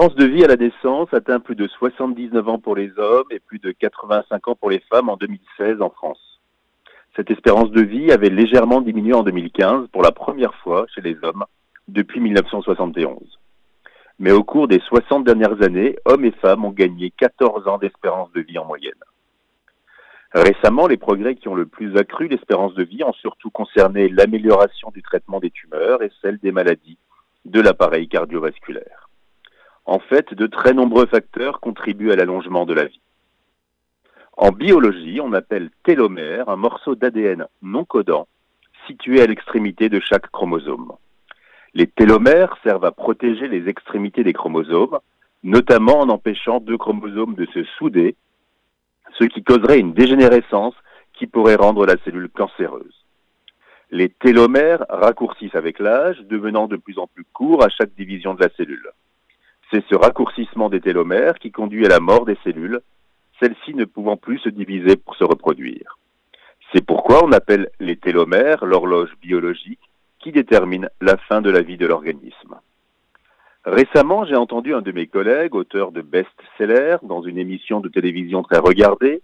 L'espérance de vie à la naissance atteint plus de 79 ans pour les hommes et plus de 85 ans pour les femmes en 2016 en France. Cette espérance de vie avait légèrement diminué en 2015 pour la première fois chez les hommes depuis 1971. Mais au cours des 60 dernières années, hommes et femmes ont gagné 14 ans d'espérance de vie en moyenne. Récemment, les progrès qui ont le plus accru l'espérance de vie ont surtout concerné l'amélioration du traitement des tumeurs et celle des maladies de l'appareil cardiovasculaire. En fait, de très nombreux facteurs contribuent à l'allongement de la vie. En biologie, on appelle télomère un morceau d'ADN non codant situé à l'extrémité de chaque chromosome. Les télomères servent à protéger les extrémités des chromosomes, notamment en empêchant deux chromosomes de se souder, ce qui causerait une dégénérescence qui pourrait rendre la cellule cancéreuse. Les télomères raccourcissent avec l'âge, devenant de plus en plus courts à chaque division de la cellule. C'est ce raccourcissement des télomères qui conduit à la mort des cellules, celles-ci ne pouvant plus se diviser pour se reproduire. C'est pourquoi on appelle les télomères l'horloge biologique qui détermine la fin de la vie de l'organisme. Récemment, j'ai entendu un de mes collègues, auteur de best-seller, dans une émission de télévision très regardée,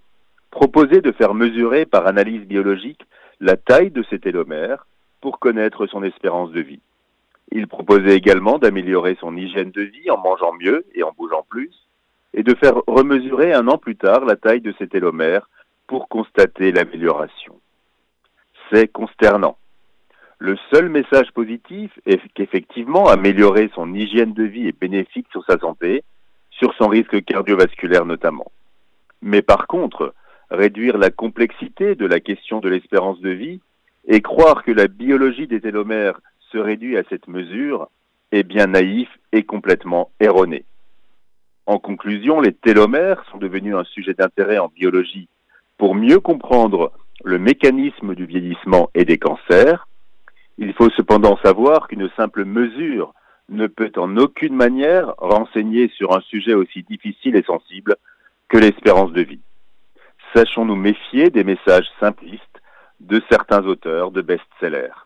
proposer de faire mesurer par analyse biologique la taille de ces télomères pour connaître son espérance de vie. Il proposait également d'améliorer son hygiène de vie en mangeant mieux et en bougeant plus, et de faire remesurer un an plus tard la taille de ses télomères pour constater l'amélioration. C'est consternant. Le seul message positif est qu'effectivement, améliorer son hygiène de vie est bénéfique sur sa santé, sur son risque cardiovasculaire notamment. Mais par contre, réduire la complexité de la question de l'espérance de vie et croire que la biologie des télomères se réduit à cette mesure est bien naïf et complètement erroné. En conclusion, les télomères sont devenus un sujet d'intérêt en biologie pour mieux comprendre le mécanisme du vieillissement et des cancers. Il faut cependant savoir qu'une simple mesure ne peut en aucune manière renseigner sur un sujet aussi difficile et sensible que l'espérance de vie. Sachons nous méfier des messages simplistes de certains auteurs de best-sellers.